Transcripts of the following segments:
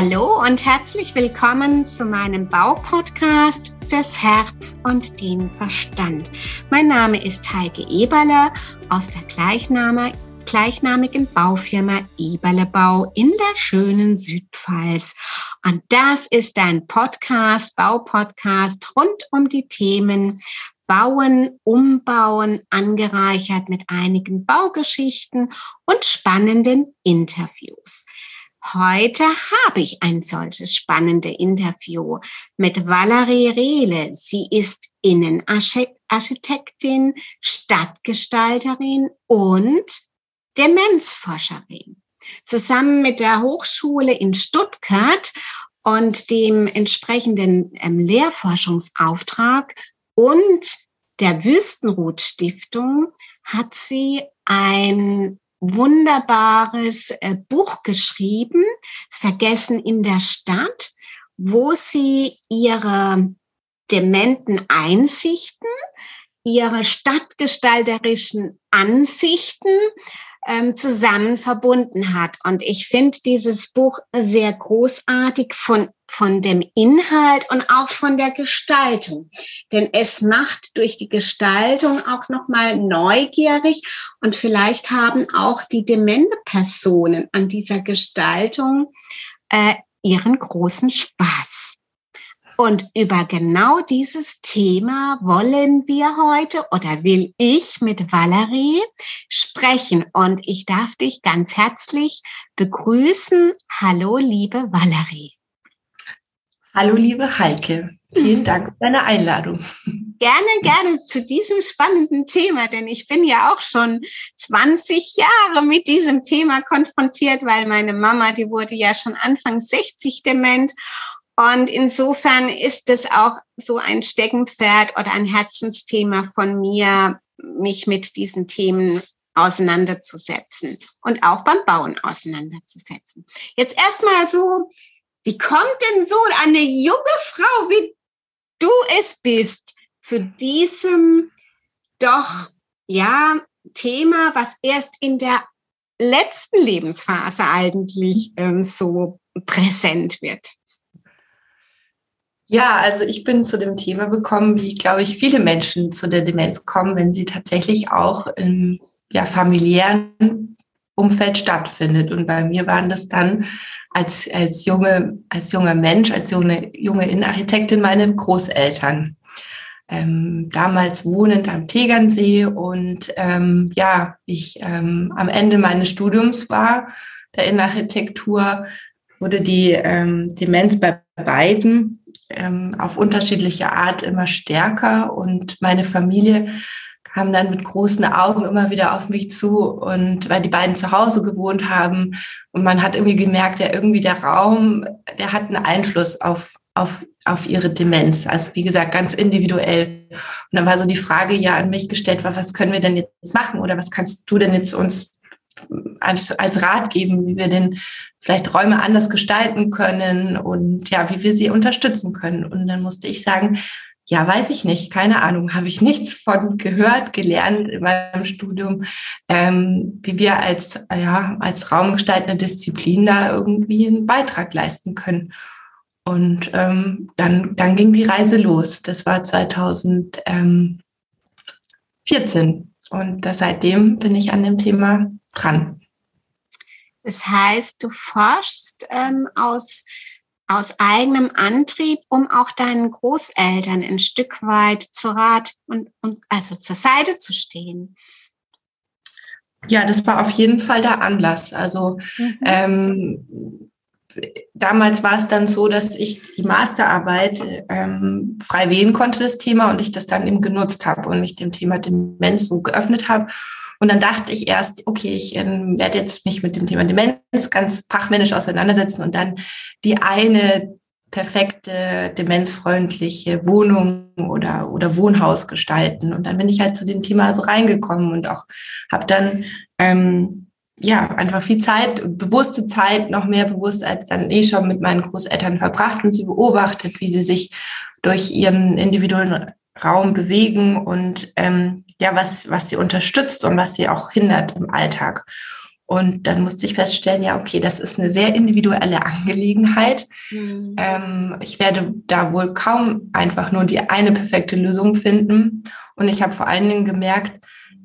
Hallo und herzlich willkommen zu meinem Baupodcast fürs Herz und den Verstand. Mein Name ist Heike Eberle aus der Gleichname, gleichnamigen Baufirma Eberle Bau in der schönen Südpfalz. Und das ist ein Podcast, Baupodcast rund um die Themen Bauen, Umbauen, angereichert mit einigen Baugeschichten und spannenden Interviews. Heute habe ich ein solches spannende Interview mit Valerie Rehle. Sie ist Innenarchitektin, Stadtgestalterin und Demenzforscherin. Zusammen mit der Hochschule in Stuttgart und dem entsprechenden ähm, Lehrforschungsauftrag und der Wüstenrot Stiftung hat sie ein wunderbares äh, Buch geschrieben, Vergessen in der Stadt, wo sie ihre dementen Einsichten, ihre stadtgestalterischen Ansichten ähm, zusammen verbunden hat. Und ich finde dieses Buch sehr großartig von, von dem Inhalt und auch von der Gestaltung. Denn es macht durch die Gestaltung auch nochmal neugierig und vielleicht haben auch die demente Personen an dieser Gestaltung äh, ihren großen Spaß. Und über genau dieses Thema wollen wir heute oder will ich mit Valerie sprechen. Und ich darf dich ganz herzlich begrüßen. Hallo, liebe Valerie. Hallo, liebe Heike. Vielen Dank für deine Einladung. Gerne, gerne zu diesem spannenden Thema, denn ich bin ja auch schon 20 Jahre mit diesem Thema konfrontiert, weil meine Mama, die wurde ja schon Anfang 60 dement und insofern ist es auch so ein Steckenpferd oder ein Herzensthema von mir, mich mit diesen Themen auseinanderzusetzen und auch beim Bauen auseinanderzusetzen. Jetzt erstmal so, wie kommt denn so eine junge Frau, wie du es bist, zu diesem doch, ja, Thema, was erst in der letzten Lebensphase eigentlich ähm, so präsent wird? Ja, also ich bin zu dem Thema gekommen, wie, glaube ich, viele Menschen zu der Demenz kommen, wenn sie tatsächlich auch im ja, familiären Umfeld stattfindet. Und bei mir waren das dann als, als, junge, als junger Mensch, als junge, junge Innenarchitektin meine Großeltern. Ähm, damals wohnend am Tegernsee und ähm, ja, ich ähm, am Ende meines Studiums war, der Innenarchitektur, wurde die ähm, Demenz bei beiden ähm, auf unterschiedliche Art immer stärker und meine Familie kam dann mit großen Augen immer wieder auf mich zu und weil die beiden zu Hause gewohnt haben und man hat irgendwie gemerkt, ja irgendwie der Raum, der hat einen Einfluss auf auf, auf ihre Demenz. Also wie gesagt, ganz individuell. Und dann war so die Frage ja an mich gestellt, was können wir denn jetzt machen oder was kannst du denn jetzt uns als, als Rat geben, wie wir denn vielleicht Räume anders gestalten können und ja, wie wir sie unterstützen können. Und dann musste ich sagen, ja, weiß ich nicht, keine Ahnung, habe ich nichts von gehört, gelernt in meinem Studium, ähm, wie wir als, ja, als raumgestaltende Disziplin da irgendwie einen Beitrag leisten können. Und ähm, dann, dann ging die Reise los. Das war 2014. Und seitdem bin ich an dem Thema dran. Das heißt, du forschst ähm, aus, aus eigenem Antrieb, um auch deinen Großeltern ein Stück weit zu Rat und, und also zur Seite zu stehen. Ja, das war auf jeden Fall der Anlass. Also mhm. ähm, damals war es dann so, dass ich die Masterarbeit ähm, frei wählen konnte, das Thema, und ich das dann eben genutzt habe und mich dem Thema Demenz so geöffnet habe. Und dann dachte ich erst, okay, ich ähm, werde jetzt mich mit dem Thema Demenz ganz fachmännisch auseinandersetzen und dann die eine perfekte demenzfreundliche Wohnung oder oder Wohnhaus gestalten und dann bin ich halt zu dem Thema so reingekommen und auch habe dann ähm, ja, einfach viel Zeit, bewusste Zeit, noch mehr bewusst als dann eh schon mit meinen Großeltern verbracht und sie beobachtet, wie sie sich durch ihren individuellen Raum bewegen und ähm, ja, was, was sie unterstützt und was sie auch hindert im Alltag. Und dann musste ich feststellen, ja, okay, das ist eine sehr individuelle Angelegenheit. Mhm. Ähm, ich werde da wohl kaum einfach nur die eine perfekte Lösung finden. Und ich habe vor allen Dingen gemerkt,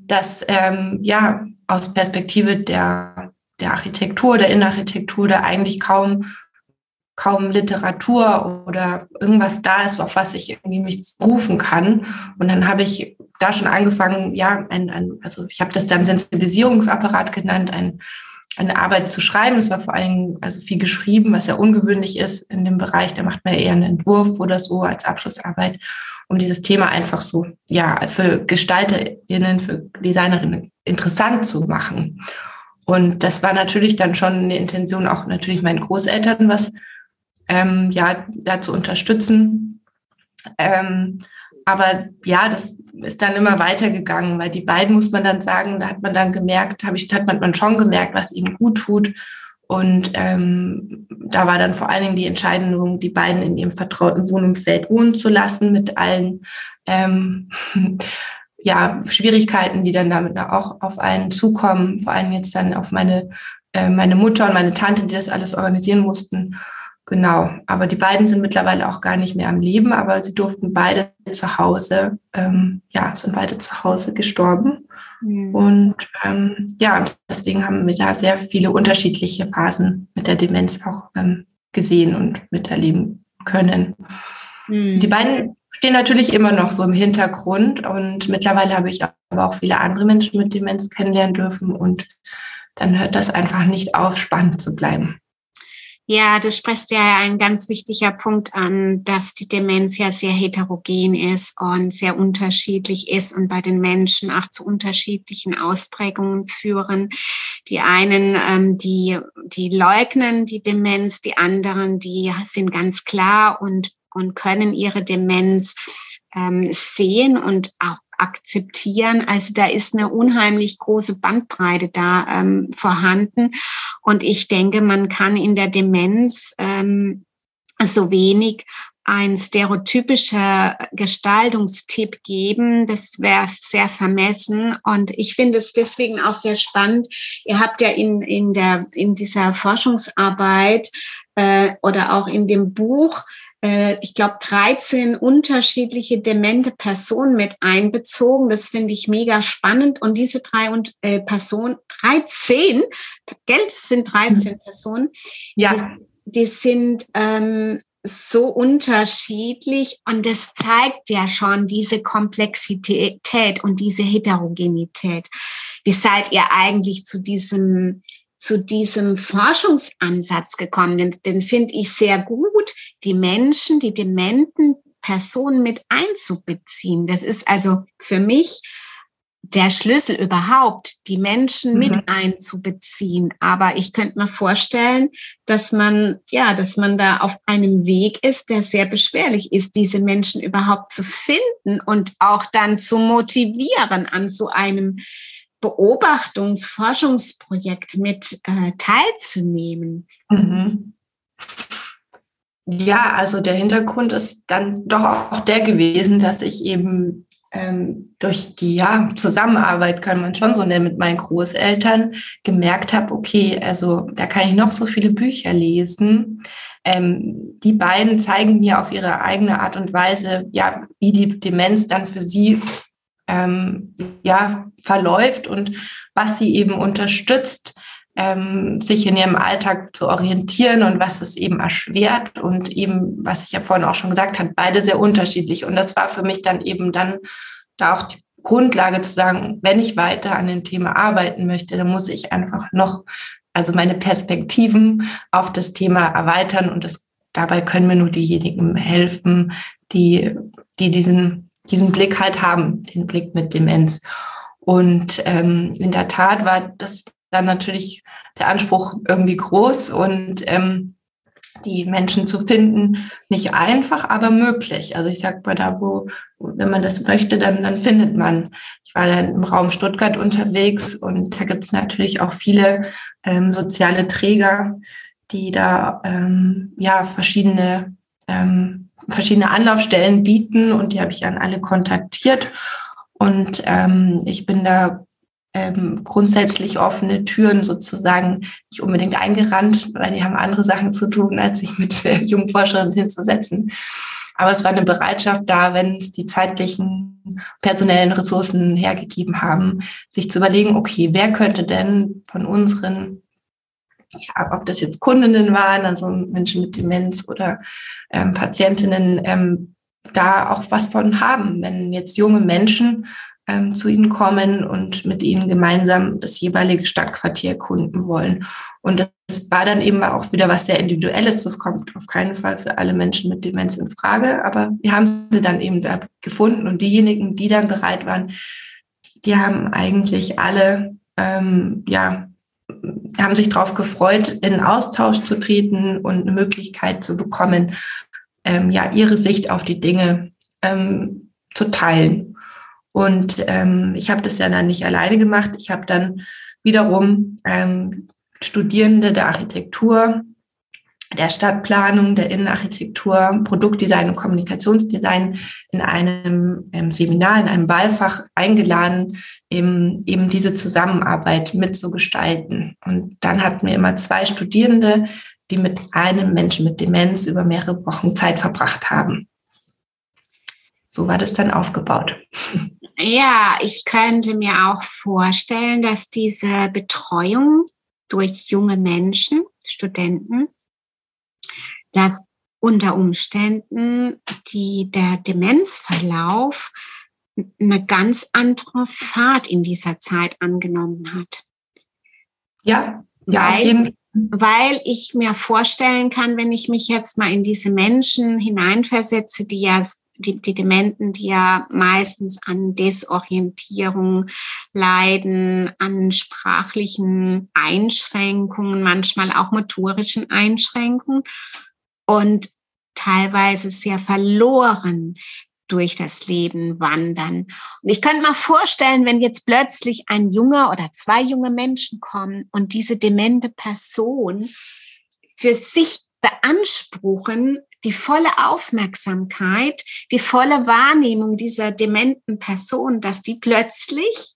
dass ähm, ja aus Perspektive der, der Architektur, der Innenarchitektur, da eigentlich kaum kaum Literatur oder irgendwas da ist, auf was ich irgendwie mich rufen kann. Und dann habe ich da schon angefangen, ja, ein, ein, also ich habe das dann Sensibilisierungsapparat genannt, ein, eine Arbeit zu schreiben. Es war vor allem also viel geschrieben, was ja ungewöhnlich ist in dem Bereich. Da macht man eher einen Entwurf oder so als Abschlussarbeit, um dieses Thema einfach so, ja, für GestalterInnen, für Designerinnen interessant zu machen. Und das war natürlich dann schon eine Intention, auch natürlich meinen Großeltern was ähm, ja, da zu unterstützen. Ähm, aber ja, das ist dann immer weitergegangen, weil die beiden muss man dann sagen, da hat man dann gemerkt, habe ich, hat man schon gemerkt, was ihnen gut tut. Und ähm, da war dann vor allen Dingen die Entscheidung, die beiden in ihrem vertrauten Wohnumfeld wohnen zu lassen, mit allen ähm, ja, Schwierigkeiten, die dann damit auch auf einen zukommen, vor allem jetzt dann auf meine, äh, meine Mutter und meine Tante, die das alles organisieren mussten. Genau, aber die beiden sind mittlerweile auch gar nicht mehr am Leben, aber sie durften beide zu Hause, ähm, ja, sind beide zu Hause gestorben. Mhm. Und ähm, ja, deswegen haben wir da sehr viele unterschiedliche Phasen mit der Demenz auch ähm, gesehen und miterleben können. Mhm. Die beiden stehen natürlich immer noch so im Hintergrund und mittlerweile habe ich aber auch viele andere Menschen mit Demenz kennenlernen dürfen und dann hört das einfach nicht auf, spannend zu bleiben. Ja, du sprichst ja einen ganz wichtiger Punkt an, dass die Demenz ja sehr heterogen ist und sehr unterschiedlich ist und bei den Menschen auch zu unterschiedlichen Ausprägungen führen. Die einen, ähm, die, die leugnen die Demenz, die anderen, die sind ganz klar und, und können ihre Demenz ähm, sehen und auch akzeptieren. Also da ist eine unheimlich große Bandbreite da ähm, vorhanden. Und ich denke, man kann in der Demenz ähm, so wenig ein stereotypischer Gestaltungstipp geben. Das wäre sehr vermessen. Und ich finde es deswegen auch sehr spannend. Ihr habt ja in, in, der, in dieser Forschungsarbeit äh, oder auch in dem Buch äh, ich glaube, 13 unterschiedliche demente Personen mit einbezogen. Das finde ich mega spannend. Und diese drei und, äh, Personen, 13, Geld sind 13 mhm. Personen, ja. die, die sind ähm, so unterschiedlich und das zeigt ja schon diese Komplexität und diese Heterogenität. Wie seid ihr eigentlich zu diesem zu diesem Forschungsansatz gekommen? Den, den finde ich sehr gut, die Menschen, die dementen Personen mit einzubeziehen. Das ist also für mich der Schlüssel überhaupt, die Menschen mhm. mit einzubeziehen. Aber ich könnte mir vorstellen, dass man, ja, dass man da auf einem Weg ist, der sehr beschwerlich ist, diese Menschen überhaupt zu finden und auch dann zu motivieren, an so einem Beobachtungs-Forschungsprojekt mit äh, teilzunehmen. Mhm. Ja, also der Hintergrund ist dann doch auch der gewesen, dass ich eben ähm, durch die ja, Zusammenarbeit, kann man schon so nennen, mit meinen Großeltern gemerkt habe, okay, also da kann ich noch so viele Bücher lesen. Ähm, die beiden zeigen mir auf ihre eigene Art und Weise, ja, wie die Demenz dann für sie ähm, ja, verläuft und was sie eben unterstützt, ähm, sich in ihrem Alltag zu orientieren und was es eben erschwert und eben, was ich ja vorhin auch schon gesagt habe, beide sehr unterschiedlich. Und das war für mich dann eben dann da auch die Grundlage zu sagen, wenn ich weiter an dem Thema arbeiten möchte, dann muss ich einfach noch, also meine Perspektiven auf das Thema erweitern und das, dabei können mir nur diejenigen helfen, die, die diesen diesen Blick halt haben, den Blick mit Demenz. Und ähm, in der Tat war das dann natürlich der Anspruch irgendwie groß und ähm, die Menschen zu finden, nicht einfach, aber möglich. Also ich sag mal, da wo, wenn man das möchte, dann, dann findet man. Ich war dann im Raum Stuttgart unterwegs und da gibt es natürlich auch viele ähm, soziale Träger, die da ähm, ja verschiedene ähm, verschiedene Anlaufstellen bieten und die habe ich an alle kontaktiert. Und ähm, ich bin da ähm, grundsätzlich offene Türen sozusagen nicht unbedingt eingerannt, weil die haben andere Sachen zu tun, als sich mit äh, jungen Forschern hinzusetzen. Aber es war eine Bereitschaft da, wenn es die zeitlichen, personellen Ressourcen hergegeben haben, sich zu überlegen, okay, wer könnte denn von unseren, ja, ob das jetzt Kundinnen waren, also Menschen mit Demenz oder ähm, Patientinnen, ähm, da auch was von haben, wenn jetzt junge Menschen ähm, zu ihnen kommen und mit ihnen gemeinsam das jeweilige Stadtquartier erkunden wollen. Und das war dann eben auch wieder was sehr Individuelles. Das kommt auf keinen Fall für alle Menschen mit Demenz in Frage, aber wir haben sie dann eben da gefunden und diejenigen, die dann bereit waren, die haben eigentlich alle, ähm, ja, haben sich darauf gefreut, in Austausch zu treten und eine Möglichkeit zu bekommen, ähm, ja, ihre Sicht auf die Dinge ähm, zu teilen. Und ähm, ich habe das ja dann nicht alleine gemacht. Ich habe dann wiederum ähm, Studierende der Architektur, der Stadtplanung, der Innenarchitektur, Produktdesign und Kommunikationsdesign in einem ähm, Seminar, in einem Wahlfach eingeladen, eben, eben diese Zusammenarbeit mitzugestalten. Und dann hatten wir immer zwei Studierende, die mit einem Menschen mit Demenz über mehrere Wochen Zeit verbracht haben. So war das dann aufgebaut. Ja, ich könnte mir auch vorstellen, dass diese Betreuung durch junge Menschen, Studenten, dass unter Umständen die, der Demenzverlauf eine ganz andere Fahrt in dieser Zeit angenommen hat. Ja, ja weil, weil ich mir vorstellen kann, wenn ich mich jetzt mal in diese Menschen hineinversetze, die ja die, die Dementen, die ja meistens an Desorientierung leiden, an sprachlichen Einschränkungen, manchmal auch motorischen Einschränkungen und teilweise sehr verloren durch das Leben wandern. Und ich könnte mal vorstellen, wenn jetzt plötzlich ein junger oder zwei junge Menschen kommen und diese demente Person für sich beanspruchen, die volle Aufmerksamkeit, die volle Wahrnehmung dieser dementen Person, dass die plötzlich,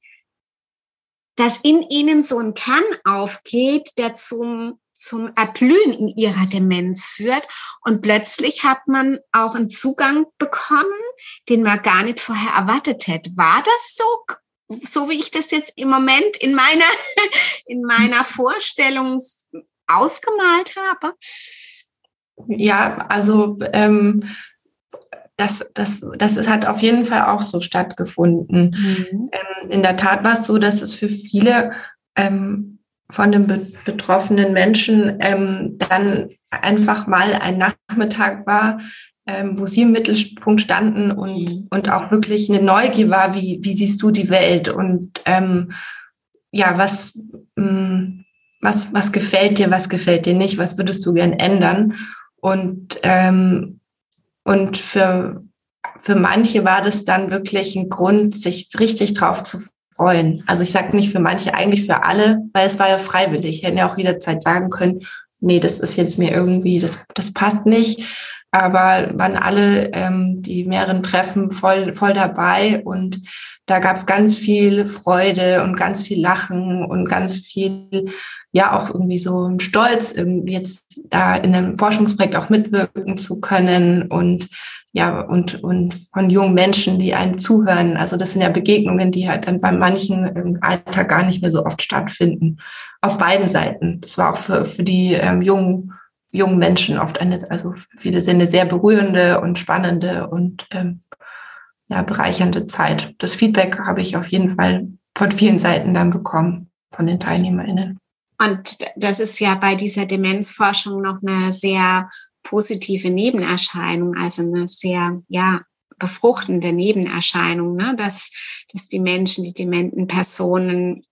dass in ihnen so ein Kern aufgeht, der zum zum Erblühen in ihrer Demenz führt. Und plötzlich hat man auch einen Zugang bekommen, den man gar nicht vorher erwartet hätte. War das so, so wie ich das jetzt im Moment in meiner, in meiner Vorstellung ausgemalt habe? Ja, also ähm, das, das, das ist, hat auf jeden Fall auch so stattgefunden. Mhm. Ähm, in der Tat war es so, dass es für viele ähm, von den be betroffenen Menschen ähm, dann einfach mal ein Nachmittag war, ähm, wo sie im Mittelpunkt standen und, mhm. und auch wirklich eine Neugier war, wie, wie siehst du die Welt und ähm, ja, was, mh, mm, was, was gefällt dir, was gefällt dir nicht, was würdest du gern ändern? Und, ähm, und für, für manche war das dann wirklich ein Grund, sich richtig drauf zu freuen. Also ich sage nicht für manche, eigentlich für alle, weil es war ja freiwillig. Ich hätte ja auch jederzeit sagen können, nee, das ist jetzt mir irgendwie, das, das passt nicht. Aber waren alle ähm, die mehreren Treffen voll, voll dabei und da gab es ganz viel Freude und ganz viel Lachen und ganz viel ja auch irgendwie so ein Stolz, jetzt da in einem Forschungsprojekt auch mitwirken zu können und ja, und, und von jungen Menschen, die einem zuhören. Also das sind ja Begegnungen, die halt dann bei manchen im Alltag gar nicht mehr so oft stattfinden. Auf beiden Seiten. Das war auch für, für die ähm, jungen, jungen Menschen oft eine, also viele Sinne sehr berührende und spannende und ähm, ja, bereichernde Zeit. Das Feedback habe ich auf jeden Fall von vielen Seiten dann bekommen, von den TeilnehmerInnen. Und das ist ja bei dieser Demenzforschung noch eine sehr positive Nebenerscheinung, also eine sehr, ja, befruchtende Nebenerscheinung, ne? dass, dass die Menschen, die dementen Personen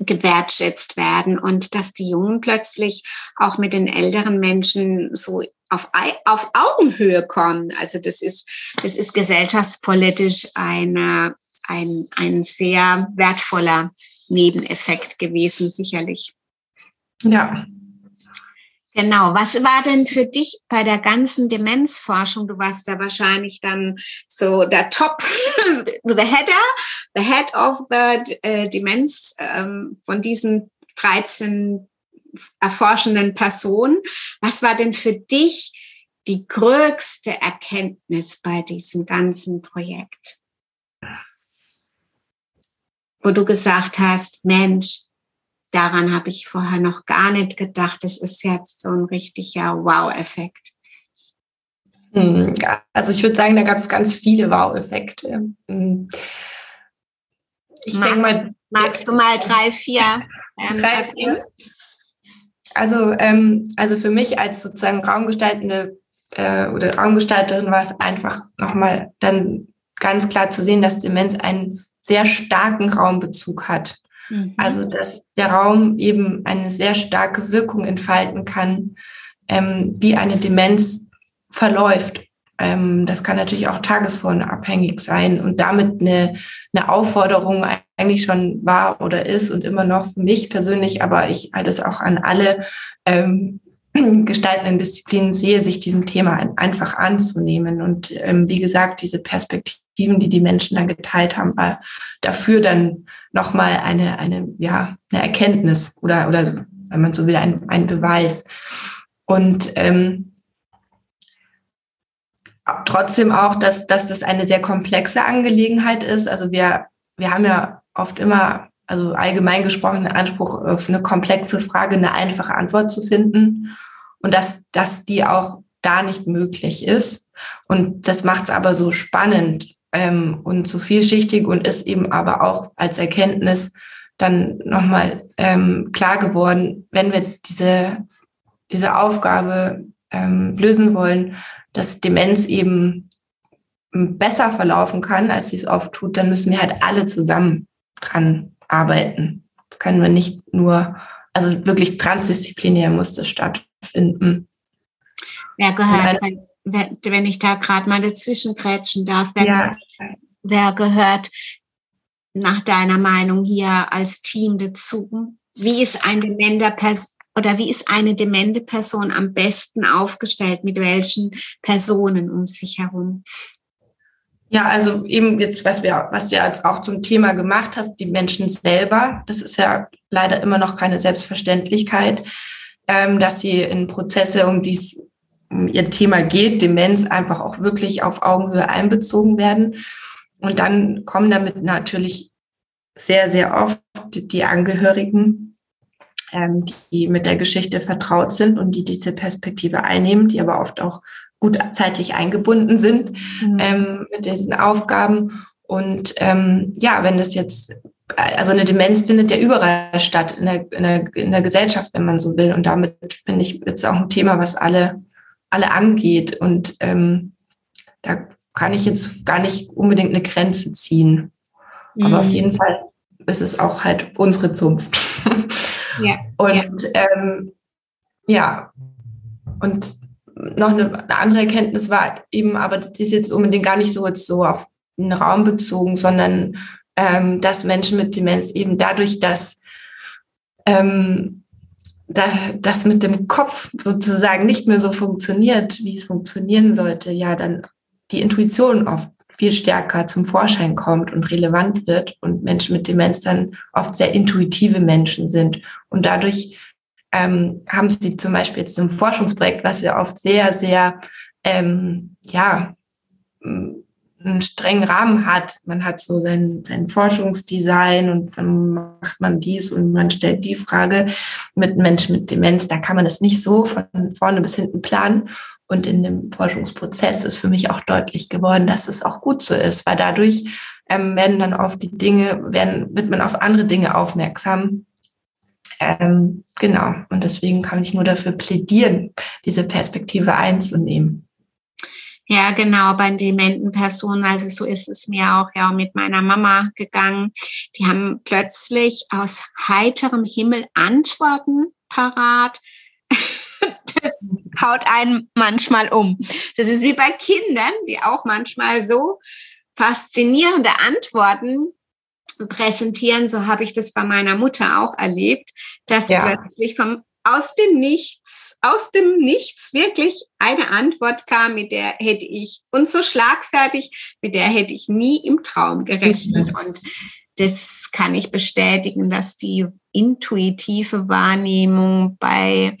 gewertschätzt werden und dass die Jungen plötzlich auch mit den älteren Menschen so auf, auf Augenhöhe kommen. Also das ist, das ist gesellschaftspolitisch eine, ein, ein sehr wertvoller Nebeneffekt gewesen, sicherlich. Ja. Genau. Was war denn für dich bei der ganzen Demenzforschung? Du warst da wahrscheinlich dann so der Top, the header, the head of the äh, Demenz ähm, von diesen 13 erforschenden Personen. Was war denn für dich die größte Erkenntnis bei diesem ganzen Projekt? Wo du gesagt hast, Mensch, daran habe ich vorher noch gar nicht gedacht. Das ist jetzt so ein richtiger Wow-Effekt. Hm, also ich würde sagen, da gab es ganz viele Wow-Effekte. Hm. Ich denke mal. Magst du mal drei, vier? Ähm, drei, vier? Also, ähm, also für mich als sozusagen raumgestaltende äh, oder Raumgestalterin war es einfach nochmal dann ganz klar zu sehen, dass Demenz einen sehr starken Raumbezug hat. Mhm. Also dass der Raum eben eine sehr starke Wirkung entfalten kann, ähm, wie eine Demenz verläuft. Ähm, das kann natürlich auch tagesformabhängig sein und damit eine, eine Aufforderung eigentlich schon war oder ist und immer noch für mich persönlich, aber ich halte es auch an alle ähm, gestaltenden Disziplinen sehe, sich diesem Thema einfach anzunehmen. Und ähm, wie gesagt, diese Perspektiven, die die Menschen dann geteilt haben, war dafür dann nochmal eine, eine, ja, eine Erkenntnis oder, oder wenn man so will, ein, ein Beweis. Und ähm, trotzdem auch, dass, dass das eine sehr komplexe Angelegenheit ist. Also wir, wir haben ja oft immer also allgemein gesprochen, den Anspruch, auf eine komplexe Frage eine einfache Antwort zu finden und dass, dass die auch da nicht möglich ist. Und das macht es aber so spannend ähm, und so vielschichtig und ist eben aber auch als Erkenntnis dann nochmal ähm, klar geworden, wenn wir diese, diese Aufgabe ähm, lösen wollen, dass Demenz eben besser verlaufen kann, als sie es oft tut, dann müssen wir halt alle zusammen dran arbeiten. Das können wir nicht nur, also wirklich transdisziplinär muss das stattfinden. Wer gehört, wenn, ich da gerade mal dazwischen grätschen darf, wer, ja. wer gehört nach deiner Meinung hier als Team dazu? Wie ist ein dementer Person oder wie ist eine demente Person am besten aufgestellt? Mit welchen Personen um sich herum? Ja, also eben jetzt, was wir, was du jetzt auch zum Thema gemacht hast, die Menschen selber, das ist ja leider immer noch keine Selbstverständlichkeit, ähm, dass sie in Prozesse, um die es um ihr Thema geht, Demenz, einfach auch wirklich auf Augenhöhe einbezogen werden. Und dann kommen damit natürlich sehr, sehr oft die Angehörigen, ähm, die mit der Geschichte vertraut sind und die diese Perspektive einnehmen, die aber oft auch gut zeitlich eingebunden sind mhm. ähm, mit diesen Aufgaben. Und ähm, ja, wenn das jetzt, also eine Demenz findet ja überall statt in der, in der, in der Gesellschaft, wenn man so will. Und damit finde ich jetzt auch ein Thema, was alle, alle angeht. Und ähm, da kann ich jetzt gar nicht unbedingt eine Grenze ziehen. Mhm. Aber auf mhm. jeden Fall ist es auch halt unsere Zunft. Ja. Und ja. Ähm, ja, und noch eine, eine, andere Erkenntnis war eben, aber die ist jetzt unbedingt gar nicht so jetzt so auf den Raum bezogen, sondern ähm, dass Menschen mit Demenz eben dadurch, dass ähm, da, das mit dem Kopf sozusagen nicht mehr so funktioniert, wie es funktionieren sollte, ja, dann die Intuition oft viel stärker zum Vorschein kommt und relevant wird und Menschen mit Demenz dann oft sehr intuitive Menschen sind. Und dadurch ähm, haben sie zum Beispiel jetzt ein Forschungsprojekt, was ja oft sehr, sehr, ähm, ja, einen strengen Rahmen hat. Man hat so sein, sein Forschungsdesign und dann macht man dies und man stellt die Frage mit Menschen mit Demenz. Da kann man das nicht so von vorne bis hinten planen. Und in dem Forschungsprozess ist für mich auch deutlich geworden, dass es auch gut so ist, weil dadurch ähm, werden dann oft die Dinge, werden, wird man auf andere Dinge aufmerksam, ähm, genau, und deswegen kann ich nur dafür plädieren, diese Perspektive einzunehmen. Ja, genau, bei dementen Personen, also so ist es mir auch ja mit meiner Mama gegangen. Die haben plötzlich aus heiterem Himmel Antworten parat. Das haut einen manchmal um. Das ist wie bei Kindern, die auch manchmal so faszinierende Antworten präsentieren. So habe ich das bei meiner Mutter auch erlebt, dass ja. plötzlich vom aus dem Nichts, aus dem Nichts wirklich eine Antwort kam, mit der hätte ich, und so schlagfertig, mit der hätte ich nie im Traum gerechnet. Mhm. Und das kann ich bestätigen, dass die intuitive Wahrnehmung bei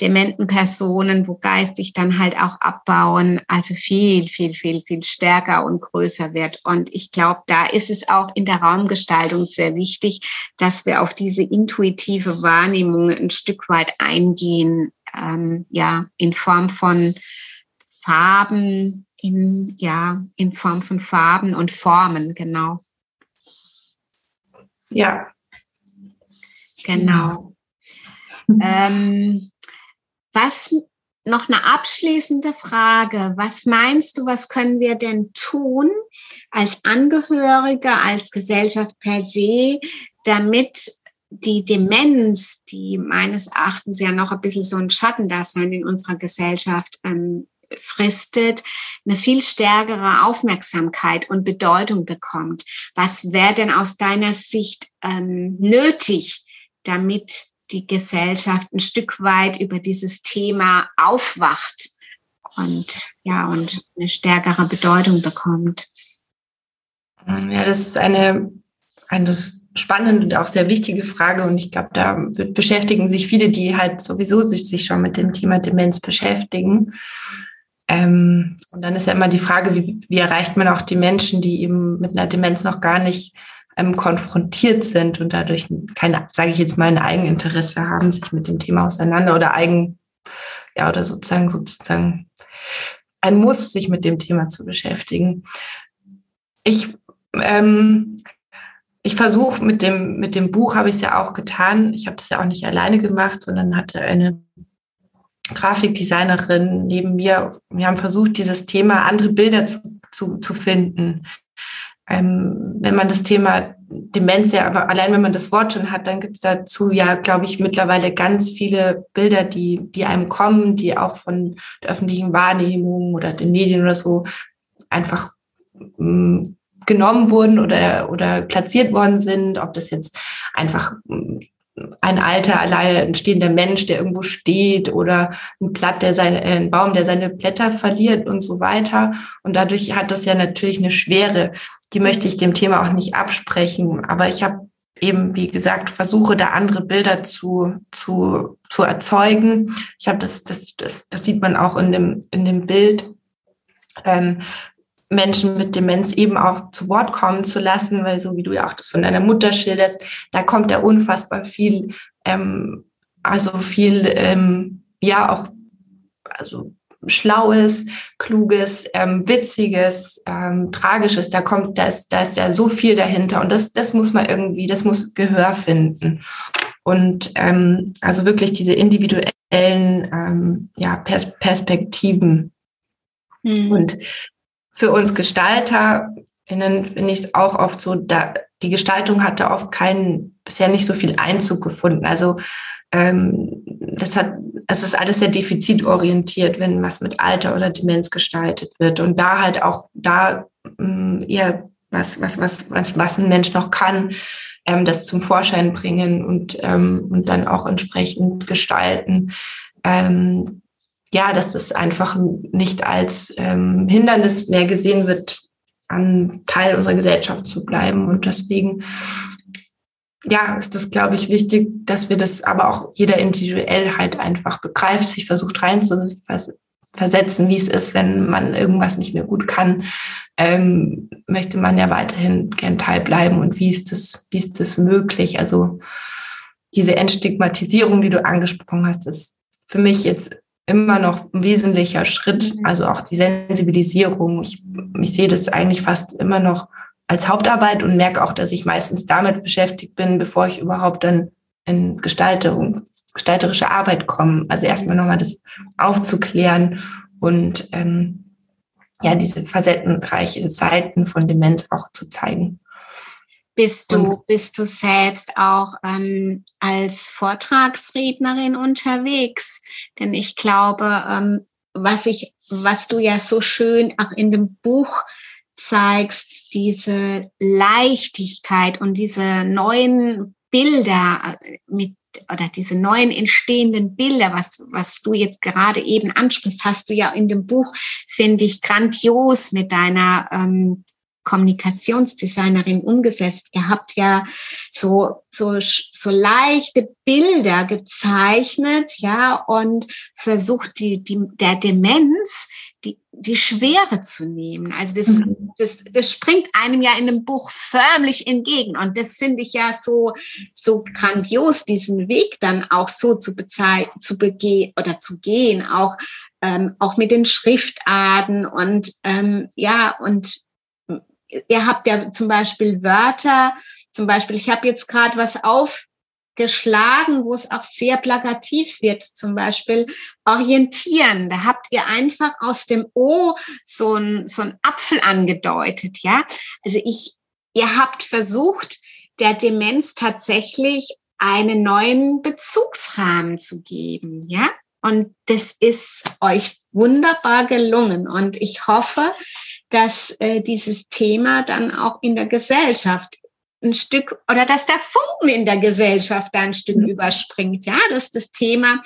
dementen Personen, wo geistig dann halt auch abbauen, also viel, viel, viel, viel stärker und größer wird. Und ich glaube, da ist es auch in der Raumgestaltung sehr wichtig, dass wir auf diese intuitive Wahrnehmung ein Stück weit eingehen, ähm, ja, in Form von Farben, in, ja, in Form von Farben und Formen, genau. Ja. Genau. ähm, was noch eine abschließende Frage. Was meinst du, was können wir denn tun als Angehörige, als Gesellschaft per se, damit die Demenz, die meines Erachtens ja noch ein bisschen so ein Schattendasein in unserer Gesellschaft ähm, fristet, eine viel stärkere Aufmerksamkeit und Bedeutung bekommt. Was wäre denn aus deiner Sicht ähm, nötig, damit die Gesellschaft ein Stück weit über dieses Thema aufwacht und ja und eine stärkere Bedeutung bekommt. Ja, das ist eine, eine spannende und auch sehr wichtige Frage und ich glaube, da beschäftigen sich viele, die halt sowieso sich, sich schon mit dem Thema Demenz beschäftigen. Ähm, und dann ist ja immer die Frage, wie, wie erreicht man auch die Menschen, die eben mit einer Demenz noch gar nicht ähm, konfrontiert sind und dadurch keine, sage ich jetzt mal, ein Eigeninteresse haben, sich mit dem Thema auseinander oder eigen, ja, oder sozusagen, sozusagen ein Muss, sich mit dem Thema zu beschäftigen. Ich, ähm, ich versuche mit dem, mit dem Buch, habe ich es ja auch getan. Ich habe das ja auch nicht alleine gemacht, sondern hatte eine Grafikdesignerin neben mir. Wir haben versucht, dieses Thema andere Bilder zu, zu, zu finden, ähm, wenn man das Thema Demenz ja, aber allein wenn man das Wort schon hat, dann gibt es dazu ja, glaube ich, mittlerweile ganz viele Bilder, die, die einem kommen, die auch von der öffentlichen Wahrnehmung oder den Medien oder so einfach mh, mm, genommen wurden oder, oder platziert worden sind, ob das jetzt einfach mm, ein alter, allein stehender Mensch, der irgendwo steht oder ein Blatt, der seine, äh, ein Baum, der seine Blätter verliert und so weiter. Und dadurch hat das ja natürlich eine Schwere die möchte ich dem Thema auch nicht absprechen. Aber ich habe eben, wie gesagt, versuche da andere Bilder zu, zu, zu erzeugen. Ich habe das, das, das, das sieht man auch in dem, in dem Bild. Ähm, Menschen mit Demenz eben auch zu Wort kommen zu lassen, weil so wie du ja auch das von deiner Mutter schilderst, da kommt ja unfassbar viel, ähm, also viel, ähm, ja auch, also Schlaues, Kluges, ähm, Witziges, ähm, Tragisches. Da kommt, da ist, da ist ja so viel dahinter und das, das muss man irgendwie, das muss Gehör finden. Und ähm, also wirklich diese individuellen ähm, ja, Pers Perspektiven. Mhm. Und für uns GestalterInnen finde ich es auch oft so, da die Gestaltung hatte oft keinen, bisher nicht so viel Einzug gefunden. Also ähm, das hat, es ist alles sehr defizitorientiert, wenn was mit Alter oder Demenz gestaltet wird. Und da halt auch da ähm, eher was, was, was, was, was ein Mensch noch kann, ähm, das zum Vorschein bringen und, ähm, und dann auch entsprechend gestalten. Ähm, ja, dass das einfach nicht als ähm, Hindernis mehr gesehen wird, an Teil unserer Gesellschaft zu bleiben. Und deswegen ja, ist das, glaube ich, wichtig, dass wir das aber auch jeder individuell halt einfach begreift, sich versucht reinzuversetzen, wie es ist, wenn man irgendwas nicht mehr gut kann, ähm, möchte man ja weiterhin gern teilbleiben und wie ist das, wie ist das möglich? Also diese Entstigmatisierung, die du angesprochen hast, ist für mich jetzt immer noch ein wesentlicher Schritt, mhm. also auch die Sensibilisierung. Ich, ich sehe das eigentlich fast immer noch als Hauptarbeit und merke auch, dass ich meistens damit beschäftigt bin, bevor ich überhaupt dann in Gestalterung, gestalterische Arbeit komme. Also erstmal nochmal das aufzuklären und ähm, ja, diese facettenreiche Seiten von Demenz auch zu zeigen. Bist du, bist du selbst auch ähm, als Vortragsrednerin unterwegs? Denn ich glaube, ähm, was ich, was du ja so schön auch in dem Buch zeigst, diese Leichtigkeit und diese neuen Bilder, mit oder diese neuen entstehenden Bilder, was, was du jetzt gerade eben ansprichst, hast du ja in dem Buch, finde ich, grandios mit deiner ähm, Kommunikationsdesignerin umgesetzt. Ihr habt ja so, so, so leichte Bilder gezeichnet, ja, und versucht die, die, der Demenz die, die Schwere zu nehmen. Also das, mhm. das, das springt einem ja in dem Buch förmlich entgegen. Und das finde ich ja so, so grandios, diesen Weg dann auch so zu bezeichnen, zu begehen oder zu gehen, auch, ähm, auch mit den Schriftarten und, ähm, ja, und ihr habt ja zum Beispiel Wörter, zum Beispiel, ich habe jetzt gerade was aufgeschlagen, wo es auch sehr plakativ wird, zum Beispiel orientieren. Da habt ihr einfach aus dem O so ein, so ein Apfel angedeutet, ja. Also ich, ihr habt versucht, der Demenz tatsächlich einen neuen Bezugsrahmen zu geben, ja. Und das ist euch wunderbar gelungen. Und ich hoffe, dass äh, dieses Thema dann auch in der Gesellschaft ein Stück oder dass der Funken in der Gesellschaft da ein Stück mhm. überspringt, ja, dass das Thema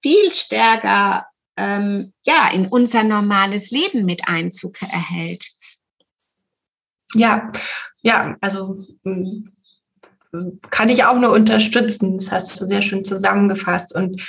viel stärker ähm, ja in unser normales Leben mit Einzug erhält. Ja, ja, also mm, kann ich auch nur unterstützen. Das hast du sehr schön zusammengefasst und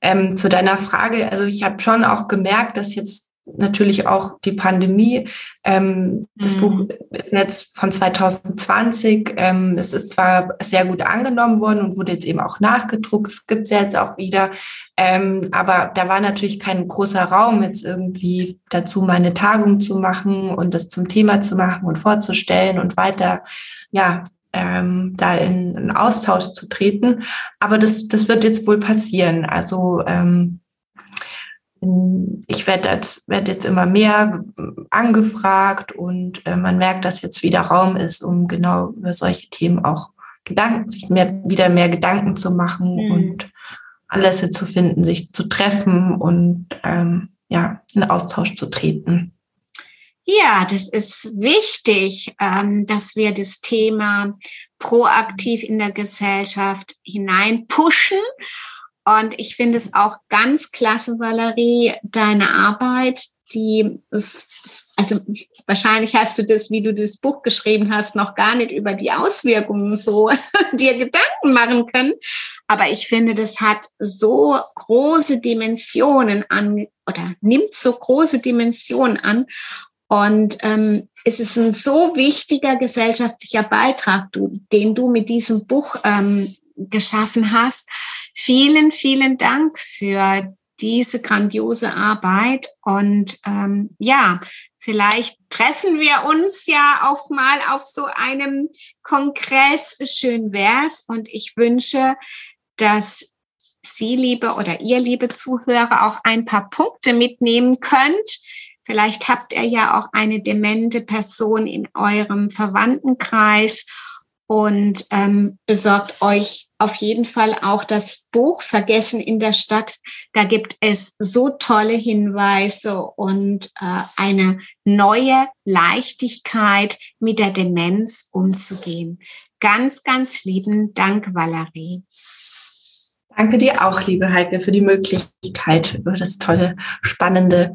ähm, zu deiner Frage, also ich habe schon auch gemerkt, dass jetzt natürlich auch die Pandemie. Ähm, das mhm. Buch ist jetzt von 2020. Ähm, es ist zwar sehr gut angenommen worden und wurde jetzt eben auch nachgedruckt. Es gibt es ja jetzt auch wieder. Ähm, aber da war natürlich kein großer Raum, jetzt irgendwie dazu meine Tagung zu machen und das zum Thema zu machen und vorzustellen und weiter, ja, ähm, da in, in Austausch zu treten. Aber das, das wird jetzt wohl passieren. Also ähm, ich werde jetzt, werd jetzt immer mehr angefragt und äh, man merkt, dass jetzt wieder Raum ist, um genau über solche Themen auch Gedanken, sich mehr, wieder mehr Gedanken zu machen mhm. und Anlässe zu finden, sich zu treffen und ähm, ja, in Austausch zu treten. Ja, das ist wichtig, ähm, dass wir das Thema proaktiv in der Gesellschaft hinein pushen. Und ich finde es auch ganz klasse, Valerie, deine Arbeit, die ist, also wahrscheinlich hast du das, wie du das Buch geschrieben hast, noch gar nicht über die Auswirkungen so dir Gedanken machen können. Aber ich finde, das hat so große Dimensionen an oder nimmt so große Dimensionen an. Und ähm, es ist ein so wichtiger gesellschaftlicher Beitrag, du, den du mit diesem Buch ähm, geschaffen hast. Vielen, vielen Dank für diese grandiose Arbeit. Und ähm, ja, vielleicht treffen wir uns ja auch mal auf so einem Kongress. Schön wär's. Und ich wünsche, dass Sie, liebe oder ihr, liebe Zuhörer, auch ein paar Punkte mitnehmen könnt, Vielleicht habt ihr ja auch eine demente Person in eurem Verwandtenkreis und ähm, besorgt euch auf jeden Fall auch das Buch Vergessen in der Stadt. Da gibt es so tolle Hinweise und äh, eine neue Leichtigkeit mit der Demenz umzugehen. Ganz, ganz lieben Dank, Valerie. Danke dir auch, liebe Heike, für die Möglichkeit, über das tolle, spannende